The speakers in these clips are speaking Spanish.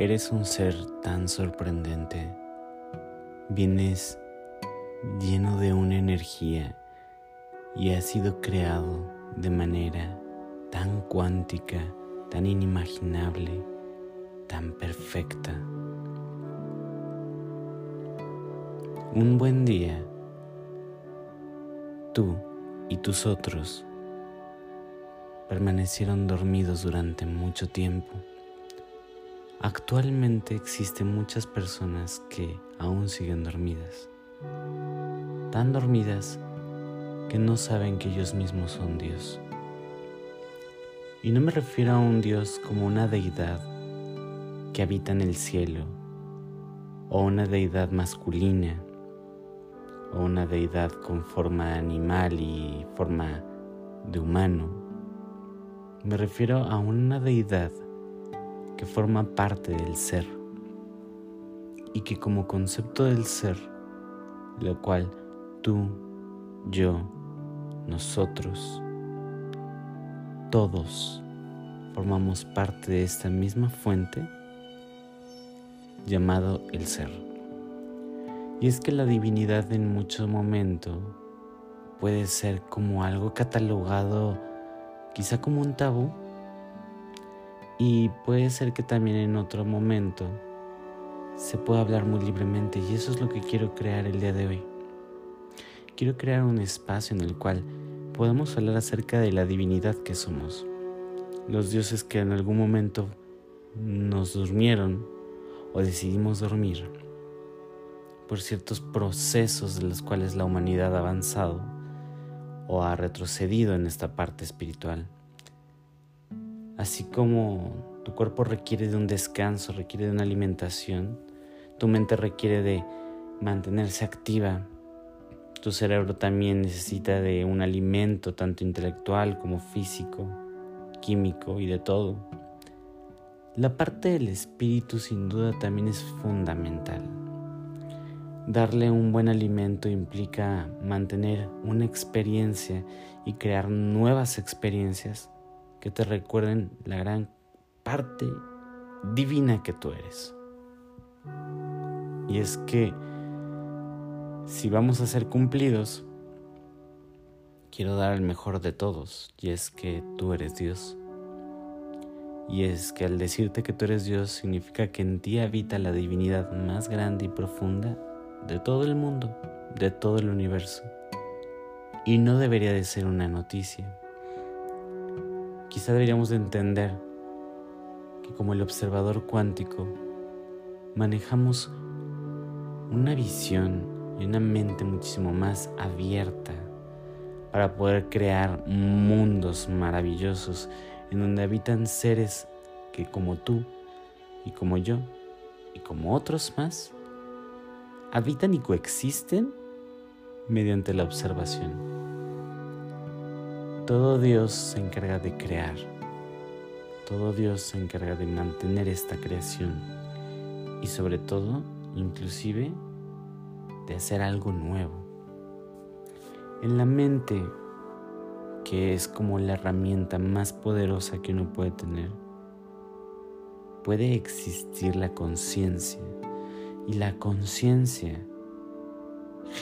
Eres un ser tan sorprendente. Vienes lleno de una energía y has sido creado de manera tan cuántica, tan inimaginable, tan perfecta. Un buen día, tú y tus otros permanecieron dormidos durante mucho tiempo. Actualmente existen muchas personas que aún siguen dormidas, tan dormidas que no saben que ellos mismos son Dios. Y no me refiero a un Dios como una deidad que habita en el cielo, o una deidad masculina, o una deidad con forma animal y forma de humano. Me refiero a una deidad que forma parte del ser y que como concepto del ser, lo cual tú, yo, nosotros, todos formamos parte de esta misma fuente llamado el ser. Y es que la divinidad en mucho momento puede ser como algo catalogado quizá como un tabú y puede ser que también en otro momento se pueda hablar muy libremente y eso es lo que quiero crear el día de hoy. Quiero crear un espacio en el cual podamos hablar acerca de la divinidad que somos, los dioses que en algún momento nos durmieron o decidimos dormir por ciertos procesos de los cuales la humanidad ha avanzado o ha retrocedido en esta parte espiritual. Así como tu cuerpo requiere de un descanso, requiere de una alimentación, tu mente requiere de mantenerse activa tu cerebro también necesita de un alimento tanto intelectual como físico, químico y de todo. La parte del espíritu sin duda también es fundamental. Darle un buen alimento implica mantener una experiencia y crear nuevas experiencias que te recuerden la gran parte divina que tú eres. Y es que si vamos a ser cumplidos, quiero dar el mejor de todos, y es que tú eres Dios. Y es que al decirte que tú eres Dios significa que en ti habita la divinidad más grande y profunda de todo el mundo, de todo el universo. Y no debería de ser una noticia. Quizá deberíamos de entender que como el observador cuántico manejamos una visión y una mente muchísimo más abierta para poder crear mundos maravillosos en donde habitan seres que como tú y como yo y como otros más habitan y coexisten mediante la observación. Todo Dios se encarga de crear, todo Dios se encarga de mantener esta creación y sobre todo, inclusive, de hacer algo nuevo. En la mente, que es como la herramienta más poderosa que uno puede tener, puede existir la conciencia y la conciencia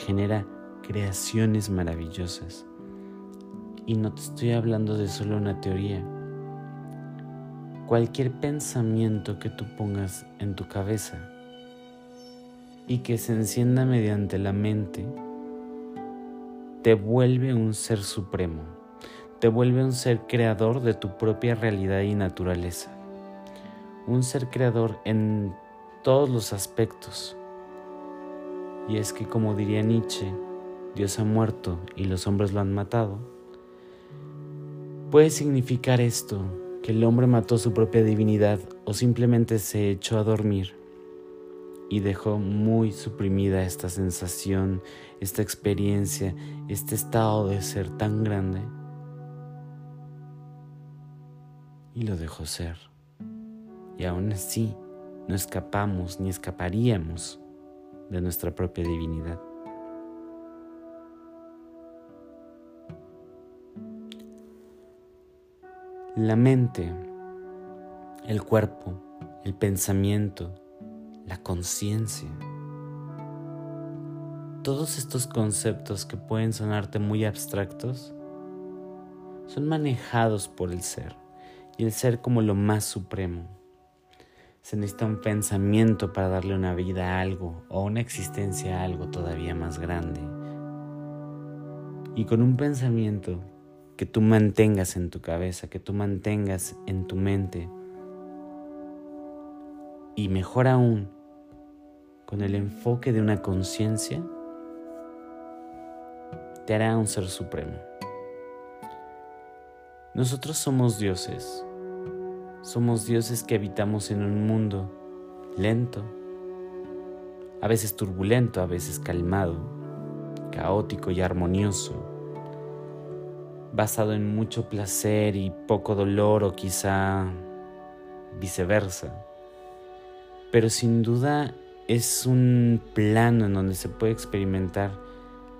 genera creaciones maravillosas. Y no te estoy hablando de solo una teoría. Cualquier pensamiento que tú pongas en tu cabeza y que se encienda mediante la mente, te vuelve un ser supremo, te vuelve un ser creador de tu propia realidad y naturaleza, un ser creador en todos los aspectos. Y es que como diría Nietzsche, Dios ha muerto y los hombres lo han matado, puede significar esto, que el hombre mató su propia divinidad o simplemente se echó a dormir y dejó muy suprimida esta sensación, esta experiencia, este estado de ser tan grande. Y lo dejó ser. Y aún así no escapamos ni escaparíamos de nuestra propia divinidad. La mente, el cuerpo el pensamiento, la conciencia. Todos estos conceptos que pueden sonarte muy abstractos son manejados por el ser y el ser como lo más supremo. Se necesita un pensamiento para darle una vida a algo o una existencia a algo todavía más grande. Y con un pensamiento que tú mantengas en tu cabeza, que tú mantengas en tu mente, y mejor aún, con el enfoque de una conciencia, te hará un ser supremo. Nosotros somos dioses. Somos dioses que habitamos en un mundo lento, a veces turbulento, a veces calmado, caótico y armonioso, basado en mucho placer y poco dolor o quizá viceversa. Pero sin duda es un plano en donde se puede experimentar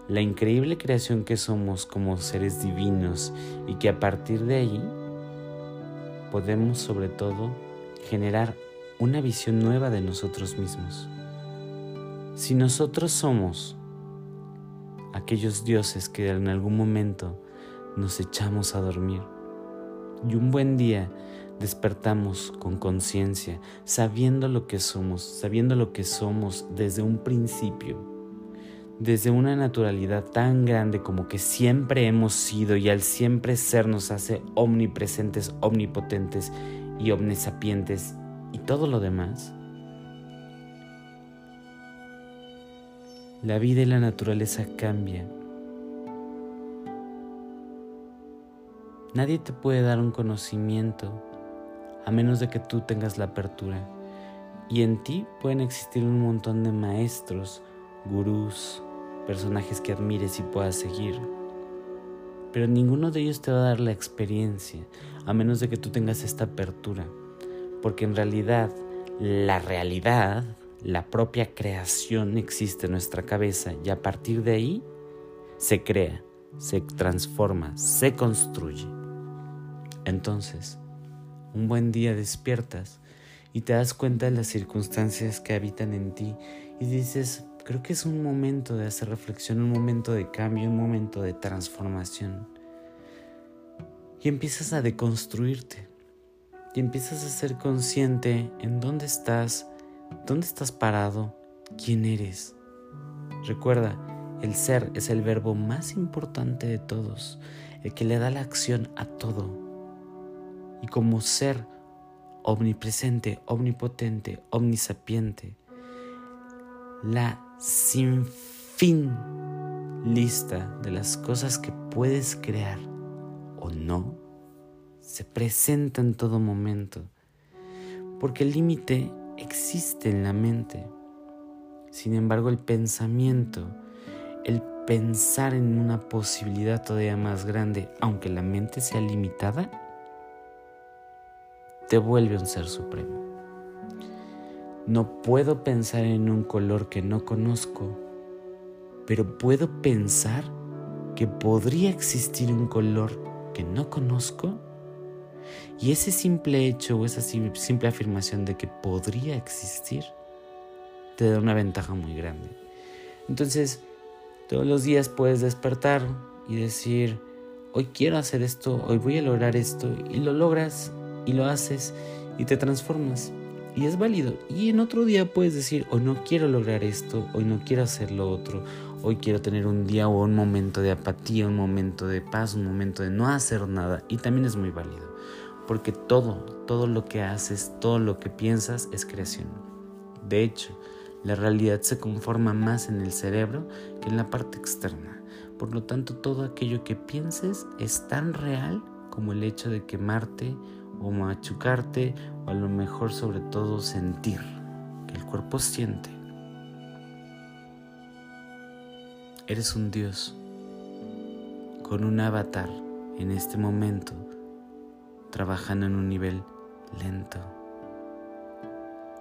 la increíble creación que somos como seres divinos y que a partir de ahí podemos sobre todo generar una visión nueva de nosotros mismos. Si nosotros somos aquellos dioses que en algún momento nos echamos a dormir y un buen día despertamos con conciencia, sabiendo lo que somos, sabiendo lo que somos desde un principio, desde una naturalidad tan grande como que siempre hemos sido y al siempre ser nos hace omnipresentes, omnipotentes y omnisapientes y todo lo demás. La vida y la naturaleza cambian. Nadie te puede dar un conocimiento a menos de que tú tengas la apertura. Y en ti pueden existir un montón de maestros, gurús, personajes que admires y puedas seguir. Pero ninguno de ellos te va a dar la experiencia, a menos de que tú tengas esta apertura. Porque en realidad, la realidad, la propia creación existe en nuestra cabeza y a partir de ahí se crea, se transforma, se construye. Entonces, un buen día despiertas y te das cuenta de las circunstancias que habitan en ti y dices, creo que es un momento de hacer reflexión, un momento de cambio, un momento de transformación. Y empiezas a deconstruirte. Y empiezas a ser consciente en dónde estás, dónde estás parado, quién eres. Recuerda, el ser es el verbo más importante de todos, el que le da la acción a todo. Y como ser omnipresente, omnipotente, omnisapiente, la sin fin lista de las cosas que puedes crear o no se presenta en todo momento, porque el límite existe en la mente. Sin embargo, el pensamiento, el pensar en una posibilidad todavía más grande, aunque la mente sea limitada, te vuelve un ser supremo. No puedo pensar en un color que no conozco, pero puedo pensar que podría existir un color que no conozco. Y ese simple hecho o esa simple afirmación de que podría existir te da una ventaja muy grande. Entonces, todos los días puedes despertar y decir, hoy quiero hacer esto, hoy voy a lograr esto, y lo logras y lo haces y te transformas y es válido. Y en otro día puedes decir, hoy no quiero lograr esto, hoy no quiero hacer lo otro, hoy quiero tener un día o un momento de apatía, un momento de paz, un momento de no hacer nada. Y también es muy válido, porque todo, todo lo que haces, todo lo que piensas es creación. De hecho, la realidad se conforma más en el cerebro que en la parte externa. Por lo tanto, todo aquello que pienses es tan real como el hecho de quemarte o machucarte o a lo mejor sobre todo sentir, que el cuerpo siente. Eres un Dios con un avatar en este momento trabajando en un nivel lento.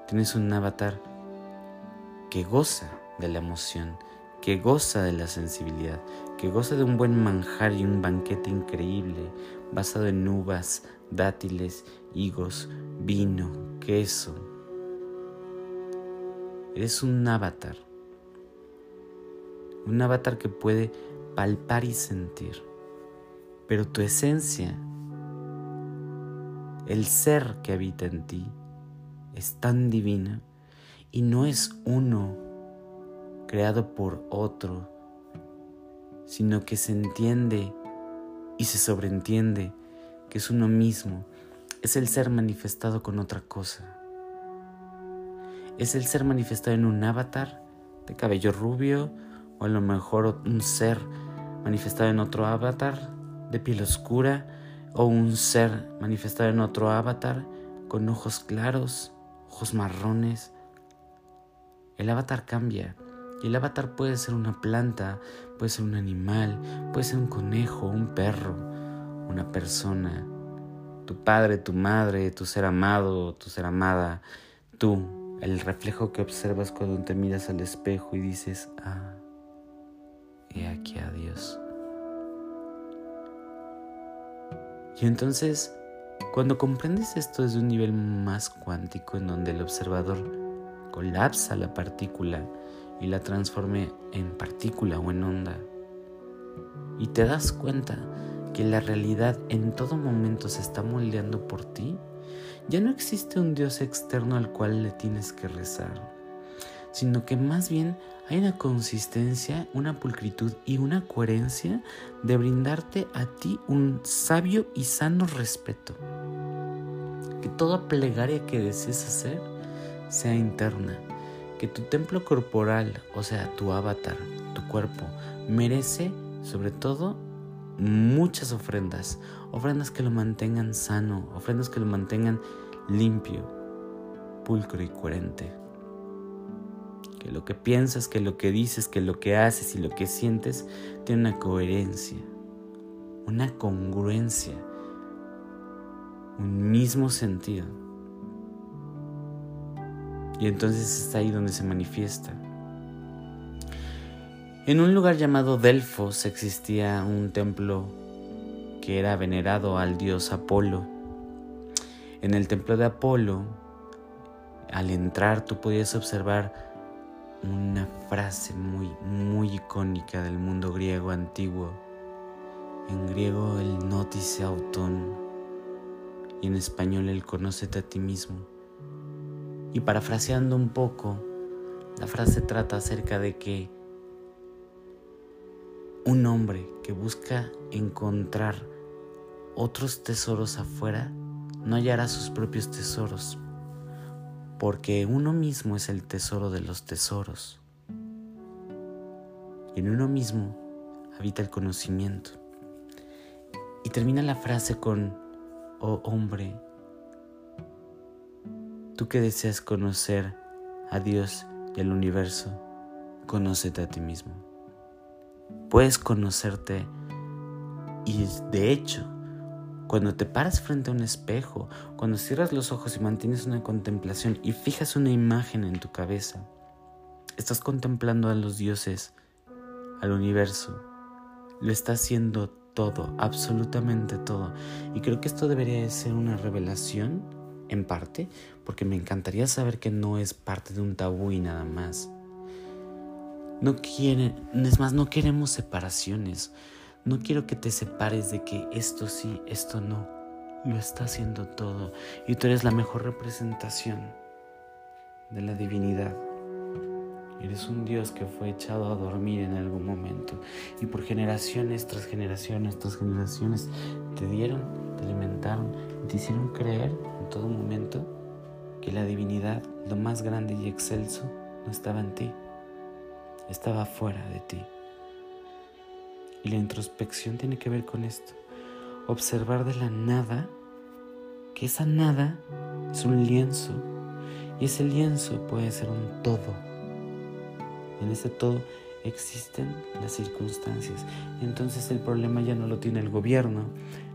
Tienes un avatar que goza de la emoción, que goza de la sensibilidad, que goza de un buen manjar y un banquete increíble, basado en uvas, dátiles, higos, vino, queso. Eres un avatar. Un avatar que puede palpar y sentir. Pero tu esencia, el ser que habita en ti, es tan divina y no es uno creado por otro, sino que se entiende y se sobreentiende que es uno mismo, es el ser manifestado con otra cosa. Es el ser manifestado en un avatar de cabello rubio o a lo mejor un ser manifestado en otro avatar de piel oscura o un ser manifestado en otro avatar con ojos claros, ojos marrones. El avatar cambia y el avatar puede ser una planta, puede ser un animal, puede ser un conejo, un perro, una persona, tu padre, tu madre, tu ser amado, tu ser amada, tú, el reflejo que observas cuando te miras al espejo y dices, ah, he aquí a Dios. Y entonces, cuando comprendes esto desde un nivel más cuántico en donde el observador colapsa la partícula, y la transforme en partícula o en onda. Y te das cuenta que la realidad en todo momento se está moldeando por ti, ya no existe un Dios externo al cual le tienes que rezar, sino que más bien hay una consistencia, una pulcritud y una coherencia de brindarte a ti un sabio y sano respeto. Que toda plegaria que desees hacer sea interna que tu templo corporal, o sea, tu avatar, tu cuerpo, merece sobre todo muchas ofrendas, ofrendas que lo mantengan sano, ofrendas que lo mantengan limpio, pulcro y coherente. Que lo que piensas, que lo que dices, que lo que haces y lo que sientes tiene una coherencia, una congruencia, un mismo sentido. Y entonces es ahí donde se manifiesta. En un lugar llamado Delfos existía un templo que era venerado al dios Apolo. En el templo de Apolo, al entrar tú podías observar una frase muy, muy icónica del mundo griego antiguo. En griego el notice auton y en español el conócete a ti mismo. Y parafraseando un poco, la frase trata acerca de que un hombre que busca encontrar otros tesoros afuera no hallará sus propios tesoros, porque uno mismo es el tesoro de los tesoros. Y en uno mismo habita el conocimiento. Y termina la frase con, oh hombre, Tú que deseas conocer a Dios y al universo, conócete a ti mismo. Puedes conocerte y de hecho, cuando te paras frente a un espejo, cuando cierras los ojos y mantienes una contemplación y fijas una imagen en tu cabeza, estás contemplando a los dioses, al universo. Lo estás haciendo todo, absolutamente todo. Y creo que esto debería de ser una revelación en parte, porque me encantaría saber que no es parte de un tabú y nada más. No quieren, es más, no queremos separaciones. No quiero que te separes de que esto sí, esto no. Lo está haciendo todo y tú eres la mejor representación de la divinidad. Eres un Dios que fue echado a dormir en algún momento y por generaciones tras generaciones tras generaciones te dieron, te alimentaron te hicieron creer todo momento que la divinidad, lo más grande y excelso, no estaba en ti, estaba fuera de ti. Y la introspección tiene que ver con esto, observar de la nada que esa nada es un lienzo y ese lienzo puede ser un todo. En ese todo existen las circunstancias. Entonces el problema ya no lo tiene el gobierno,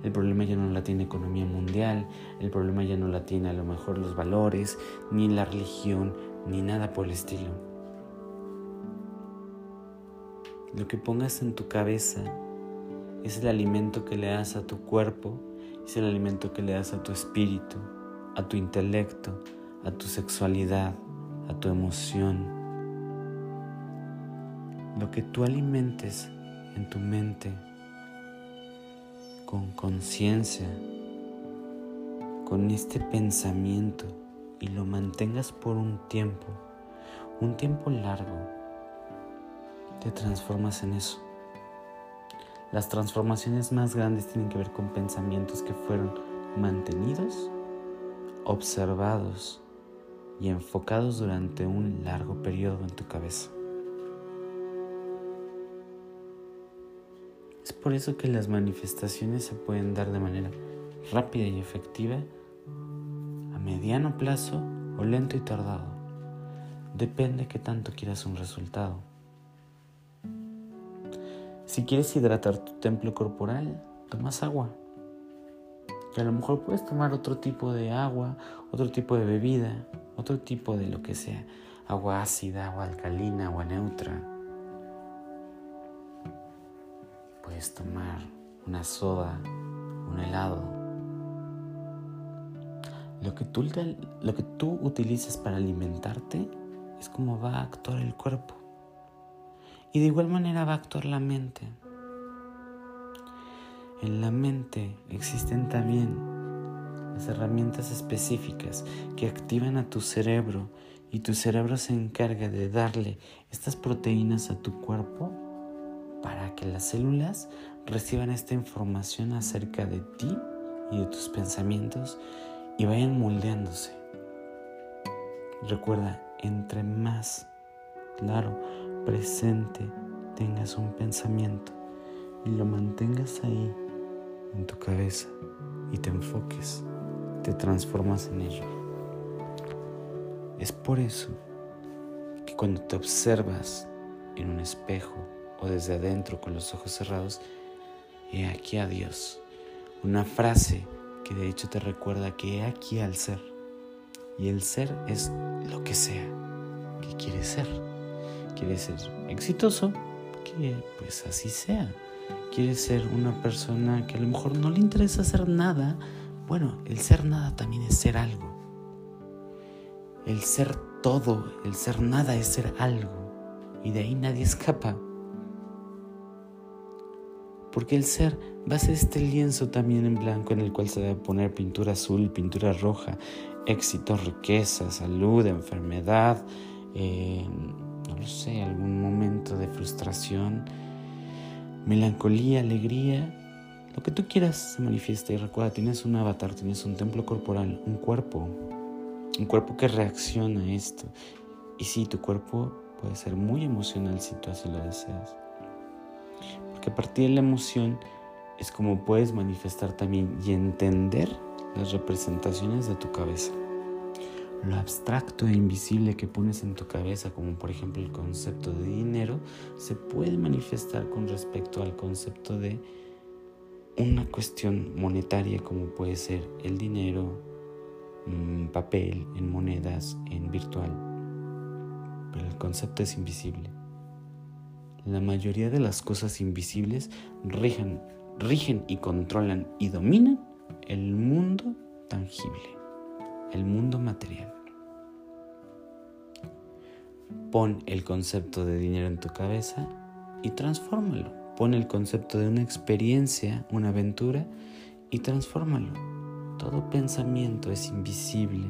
el problema ya no la tiene economía mundial, el problema ya no la tiene a lo mejor los valores, ni la religión, ni nada por el estilo. Lo que pongas en tu cabeza es el alimento que le das a tu cuerpo, es el alimento que le das a tu espíritu, a tu intelecto, a tu sexualidad, a tu emoción. Lo que tú alimentes en tu mente con conciencia, con este pensamiento y lo mantengas por un tiempo, un tiempo largo, te transformas en eso. Las transformaciones más grandes tienen que ver con pensamientos que fueron mantenidos, observados y enfocados durante un largo periodo en tu cabeza. Es por eso que las manifestaciones se pueden dar de manera rápida y efectiva, a mediano plazo o lento y tardado. Depende de qué tanto quieras un resultado. Si quieres hidratar tu templo corporal, tomas agua. Que a lo mejor puedes tomar otro tipo de agua, otro tipo de bebida, otro tipo de lo que sea. Agua ácida, agua alcalina, agua neutra. Puedes tomar una soda, un helado. Lo que, tú, lo que tú utilices para alimentarte es como va a actuar el cuerpo. Y de igual manera va a actuar la mente. En la mente existen también las herramientas específicas que activan a tu cerebro y tu cerebro se encarga de darle estas proteínas a tu cuerpo para que las células reciban esta información acerca de ti y de tus pensamientos y vayan moldeándose. Recuerda, entre más claro presente tengas un pensamiento y lo mantengas ahí en tu cabeza y te enfoques, te transformas en ello. Es por eso que cuando te observas en un espejo o desde adentro con los ojos cerrados, he aquí a Dios. Una frase que de hecho te recuerda que he aquí al ser. Y el ser es lo que sea que quieres ser. ¿Quieres ser exitoso? Que pues así sea. ¿Quieres ser una persona que a lo mejor no le interesa hacer nada? Bueno, el ser nada también es ser algo. El ser todo, el ser nada es ser algo. Y de ahí nadie escapa. Porque el ser va a ser este lienzo también en blanco en el cual se debe poner pintura azul, pintura roja, éxito, riqueza, salud, enfermedad, eh, no sé, algún momento de frustración, melancolía, alegría, lo que tú quieras se manifiesta y recuerda, tienes un avatar, tienes un templo corporal, un cuerpo, un cuerpo que reacciona a esto. Y sí, tu cuerpo puede ser muy emocional si tú así lo deseas. Porque a partir de la emoción es como puedes manifestar también y entender las representaciones de tu cabeza lo abstracto e invisible que pones en tu cabeza, como por ejemplo el concepto de dinero, se puede manifestar con respecto al concepto de una cuestión monetaria como puede ser el dinero, en papel, en monedas, en virtual. Pero el concepto es invisible. La mayoría de las cosas invisibles rigen, rigen y controlan y dominan el mundo tangible el mundo material. Pon el concepto de dinero en tu cabeza y transfórmalo. Pon el concepto de una experiencia, una aventura y transfórmalo. Todo pensamiento es invisible,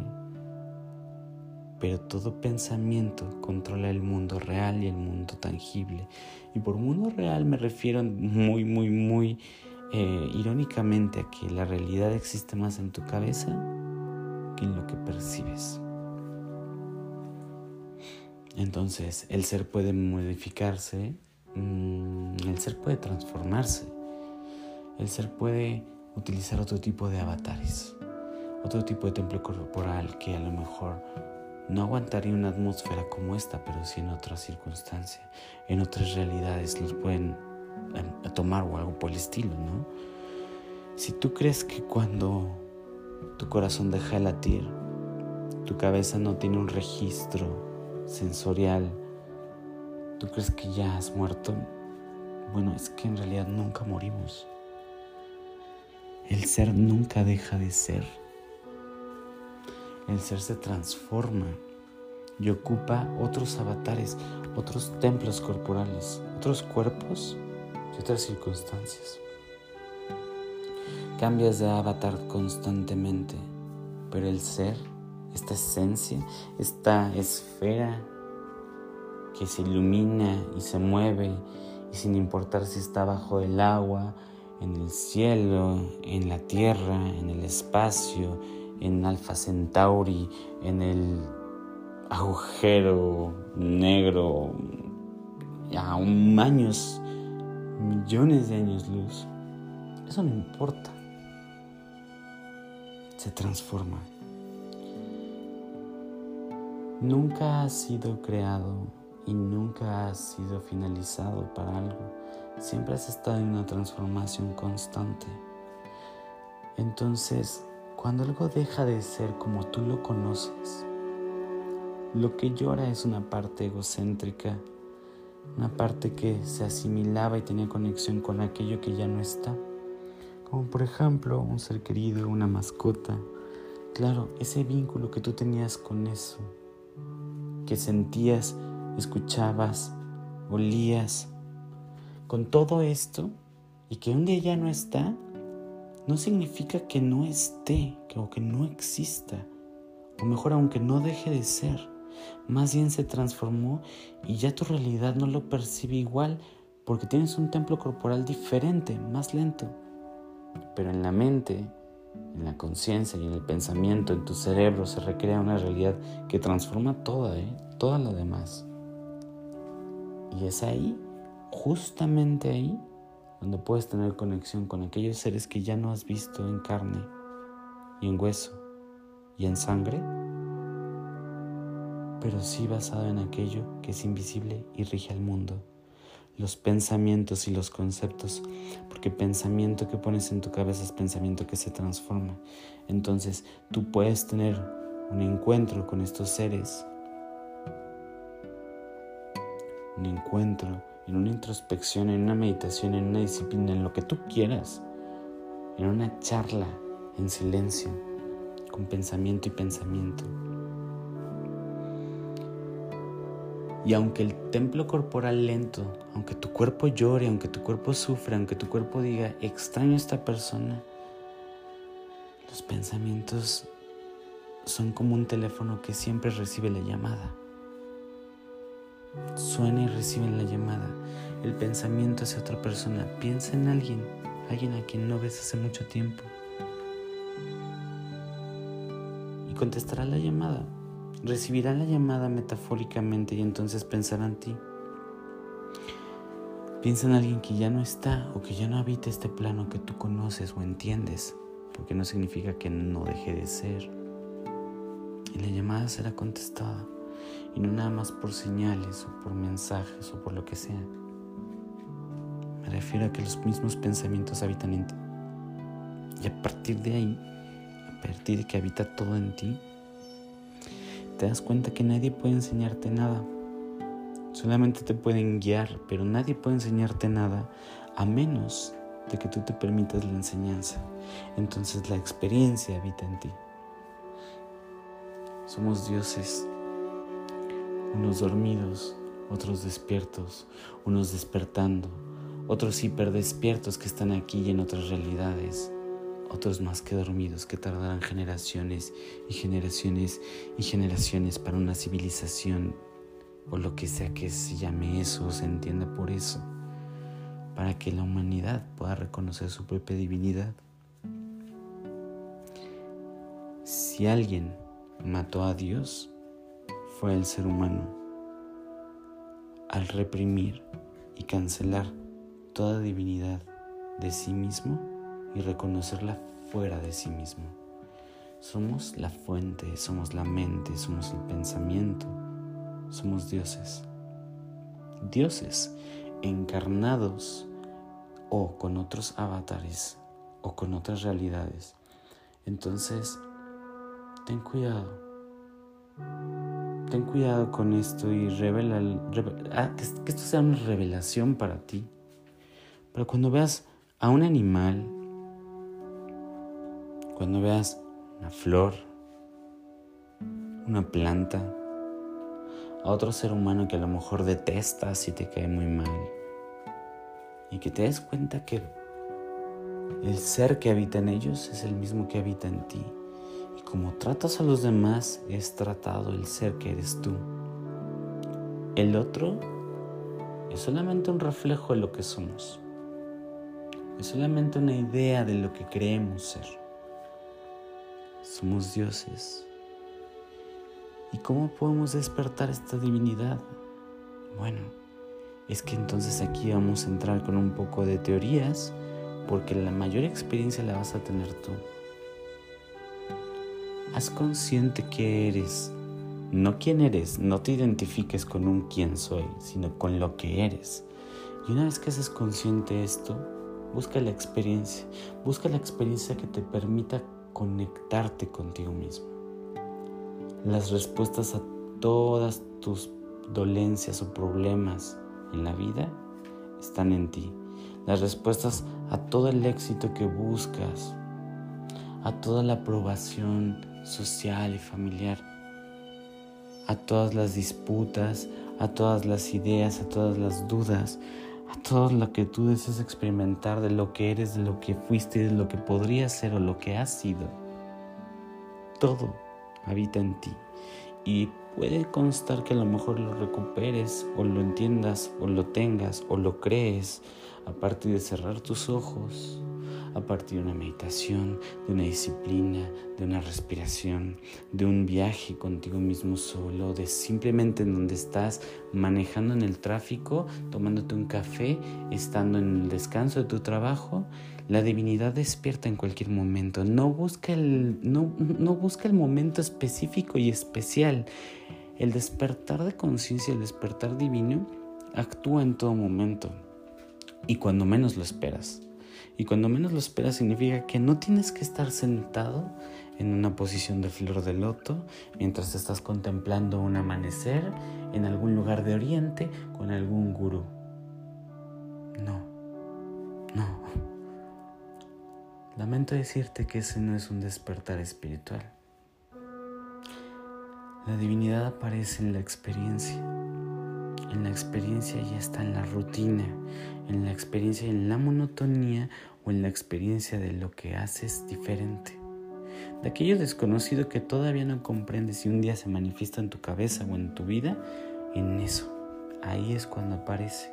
pero todo pensamiento controla el mundo real y el mundo tangible. Y por mundo real me refiero muy, muy, muy eh, irónicamente a que la realidad existe más en tu cabeza en lo que percibes. Entonces, el ser puede modificarse, mm, el ser puede transformarse, el ser puede utilizar otro tipo de avatares, otro tipo de templo corporal que a lo mejor no aguantaría una atmósfera como esta, pero sí en otras circunstancias, en otras realidades los pueden em, tomar o algo por el estilo, ¿no? Si tú crees que cuando tu corazón deja de latir, tu cabeza no tiene un registro sensorial, tú crees que ya has muerto, Bueno, es que en realidad nunca morimos. El ser nunca deja de ser. El ser se transforma y ocupa otros avatares, otros templos corporales, otros cuerpos y otras circunstancias. Cambias de avatar constantemente, pero el ser, esta esencia, esta esfera que se ilumina y se mueve y sin importar si está bajo el agua, en el cielo, en la tierra, en el espacio, en Alfa Centauri, en el agujero negro, a un años, millones de años luz. Eso no importa. Se transforma. Nunca ha sido creado y nunca ha sido finalizado para algo. Siempre has estado en una transformación constante. Entonces, cuando algo deja de ser como tú lo conoces, lo que llora es una parte egocéntrica, una parte que se asimilaba y tenía conexión con aquello que ya no está. Como por ejemplo un ser querido, una mascota. Claro, ese vínculo que tú tenías con eso, que sentías, escuchabas, olías. Con todo esto, y que un día ya no está, no significa que no esté o que no exista, o mejor aunque no deje de ser más bien se transformó y ya tu realidad no lo percibe igual porque tienes un templo corporal diferente, más lento. Pero en la mente, en la conciencia y en el pensamiento, en tu cerebro se recrea una realidad que transforma toda, ¿eh? toda la demás. Y es ahí, justamente ahí, donde puedes tener conexión con aquellos seres que ya no has visto en carne y en hueso y en sangre pero sí basado en aquello que es invisible y rige al mundo, los pensamientos y los conceptos, porque pensamiento que pones en tu cabeza es pensamiento que se transforma. Entonces tú puedes tener un encuentro con estos seres, un encuentro en una introspección, en una meditación, en una disciplina, en lo que tú quieras, en una charla en silencio, con pensamiento y pensamiento. Y aunque el templo corporal lento, aunque tu cuerpo llore, aunque tu cuerpo sufra, aunque tu cuerpo diga, extraño a esta persona, los pensamientos son como un teléfono que siempre recibe la llamada. Suena y recibe la llamada. El pensamiento hacia otra persona. Piensa en alguien, alguien a quien no ves hace mucho tiempo. Y contestará la llamada recibirá la llamada metafóricamente y entonces pensará en ti. Piensa en alguien que ya no está o que ya no habita este plano que tú conoces o entiendes, porque no significa que no deje de ser. Y la llamada será contestada, y no nada más por señales o por mensajes o por lo que sea. Me refiero a que los mismos pensamientos habitan en ti. Y a partir de ahí, a partir de que habita todo en ti, te das cuenta que nadie puede enseñarte nada. Solamente te pueden guiar, pero nadie puede enseñarte nada a menos de que tú te permitas la enseñanza. Entonces la experiencia habita en ti. Somos dioses, unos dormidos, otros despiertos, unos despertando, otros hiperdespiertos que están aquí y en otras realidades otros más que dormidos que tardarán generaciones y generaciones y generaciones para una civilización o lo que sea que se llame eso se entienda por eso, para que la humanidad pueda reconocer su propia divinidad. Si alguien mató a Dios, fue el ser humano. Al reprimir y cancelar toda divinidad de sí mismo, y reconocerla fuera de sí mismo. Somos la fuente, somos la mente, somos el pensamiento, somos dioses. Dioses encarnados o con otros avatares o con otras realidades. Entonces, ten cuidado. Ten cuidado con esto y revela, ah, que esto sea una revelación para ti Pero cuando veas a un animal, cuando veas una flor, una planta, a otro ser humano que a lo mejor detestas y te cae muy mal, y que te des cuenta que el ser que habita en ellos es el mismo que habita en ti. Como tratas a los demás, es tratado el ser que eres tú. El otro es solamente un reflejo de lo que somos. Es solamente una idea de lo que creemos ser. Somos dioses. ¿Y cómo podemos despertar esta divinidad? Bueno, es que entonces aquí vamos a entrar con un poco de teorías, porque la mayor experiencia la vas a tener tú. Haz consciente que eres, no quién eres, no te identifiques con un quién soy, sino con lo que eres. Y una vez que haces consciente esto, busca la experiencia, busca la experiencia que te permita conectarte contigo mismo. Las respuestas a todas tus dolencias o problemas en la vida están en ti. Las respuestas a todo el éxito que buscas, a toda la aprobación social y familiar, a todas las disputas, a todas las ideas, a todas las dudas, a todo lo que tú deseas experimentar de lo que eres, de lo que fuiste, de lo que podrías ser o lo que has sido. Todo habita en ti. Y puede constar que a lo mejor lo recuperes o lo entiendas o lo tengas o lo crees a partir de cerrar tus ojos, a partir de una meditación, de una disciplina, de una respiración, de un viaje contigo mismo solo, de simplemente en donde estás manejando en el tráfico, tomándote un café, estando en el descanso de tu trabajo. La divinidad despierta en cualquier momento, no busca el, no, no busca el momento específico y especial. El despertar de conciencia, el despertar divino, actúa en todo momento y cuando menos lo esperas. Y cuando menos lo esperas significa que no tienes que estar sentado en una posición de flor de loto mientras estás contemplando un amanecer en algún lugar de Oriente con algún gurú. No, no. Lamento decirte que ese no es un despertar espiritual. La divinidad aparece en la experiencia. En la experiencia ya está en la rutina, en la experiencia en la monotonía o en la experiencia de lo que haces diferente. De aquello desconocido que todavía no comprendes y un día se manifiesta en tu cabeza o en tu vida, en eso. Ahí es cuando aparece.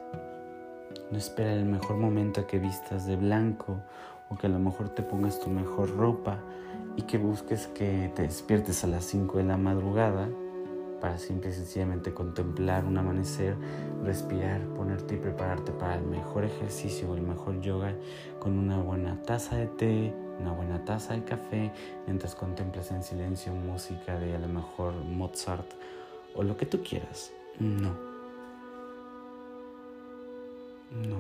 No espera el mejor momento a que vistas de blanco o que a lo mejor te pongas tu mejor ropa y que busques que te despiertes a las 5 de la madrugada para simple y sencillamente contemplar un amanecer, respirar, ponerte y prepararte para el mejor ejercicio o el mejor yoga con una buena taza de té, una buena taza de café, mientras contemplas en silencio música de a lo mejor Mozart o lo que tú quieras. No. No.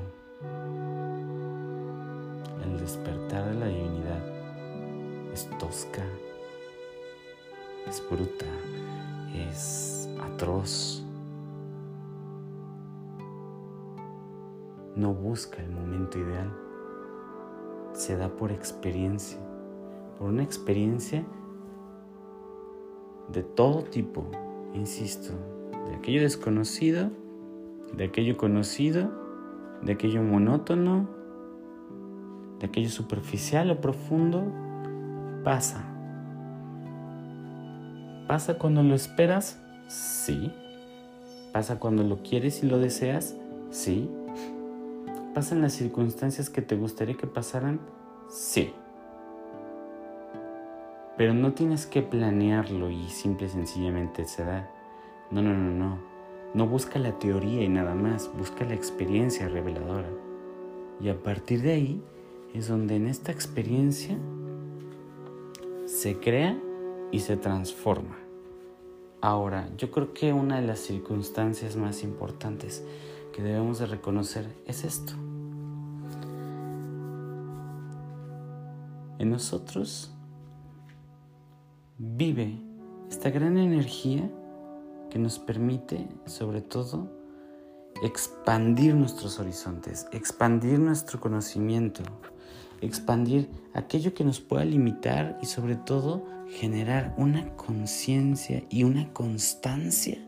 El despertar de la divinidad es tosca, es bruta, es atroz. No busca el momento ideal, se da por experiencia, por una experiencia de todo tipo, insisto, de aquello desconocido, de aquello conocido, de aquello monótono, de aquello superficial o profundo, pasa. ¿Pasa cuando lo esperas? Sí. ¿Pasa cuando lo quieres y lo deseas? Sí. ¿Pasa en las circunstancias que te gustaría que pasaran? Sí. Pero no tienes que planearlo y simple y sencillamente se da. No, no, no, no. No busca la teoría y nada más, busca la experiencia reveladora. Y a partir de ahí es donde en esta experiencia se crea y se transforma. Ahora, yo creo que una de las circunstancias más importantes que debemos de reconocer es esto. En nosotros vive esta gran energía que nos permite, sobre todo, expandir nuestros horizontes, expandir nuestro conocimiento, expandir aquello que nos pueda limitar y sobre todo generar una conciencia y una constancia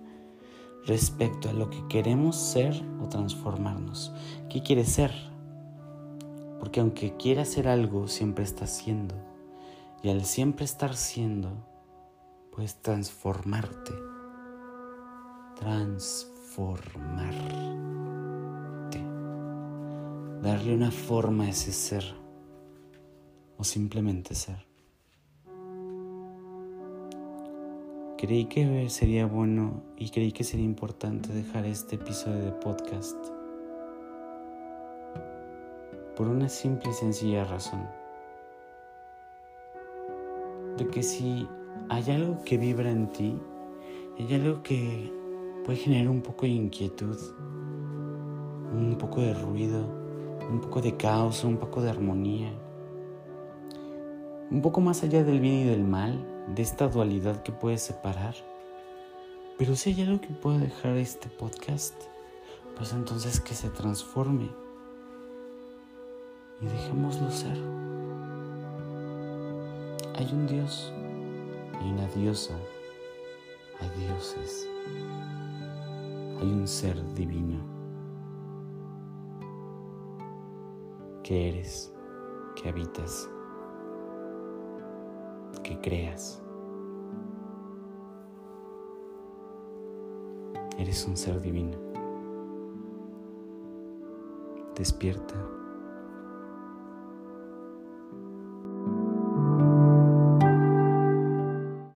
respecto a lo que queremos ser o transformarnos. ¿Qué quieres ser? Porque aunque quieras ser algo, siempre estás siendo. Y al siempre estar siendo, puedes transformarte. Transformarte. Darle una forma a ese ser. O simplemente ser. Creí que sería bueno y creí que sería importante dejar este episodio de podcast por una simple y sencilla razón. De que si hay algo que vibra en ti, hay algo que puede generar un poco de inquietud, un poco de ruido, un poco de caos, un poco de armonía, un poco más allá del bien y del mal, de esta dualidad que puede separar. Pero si hay algo que pueda dejar este podcast, pues entonces que se transforme. Y dejémoslo ser. Hay un Dios y una diosa, hay dioses, hay un ser divino. Que eres, que habitas que creas. Eres un ser divino. Despierta.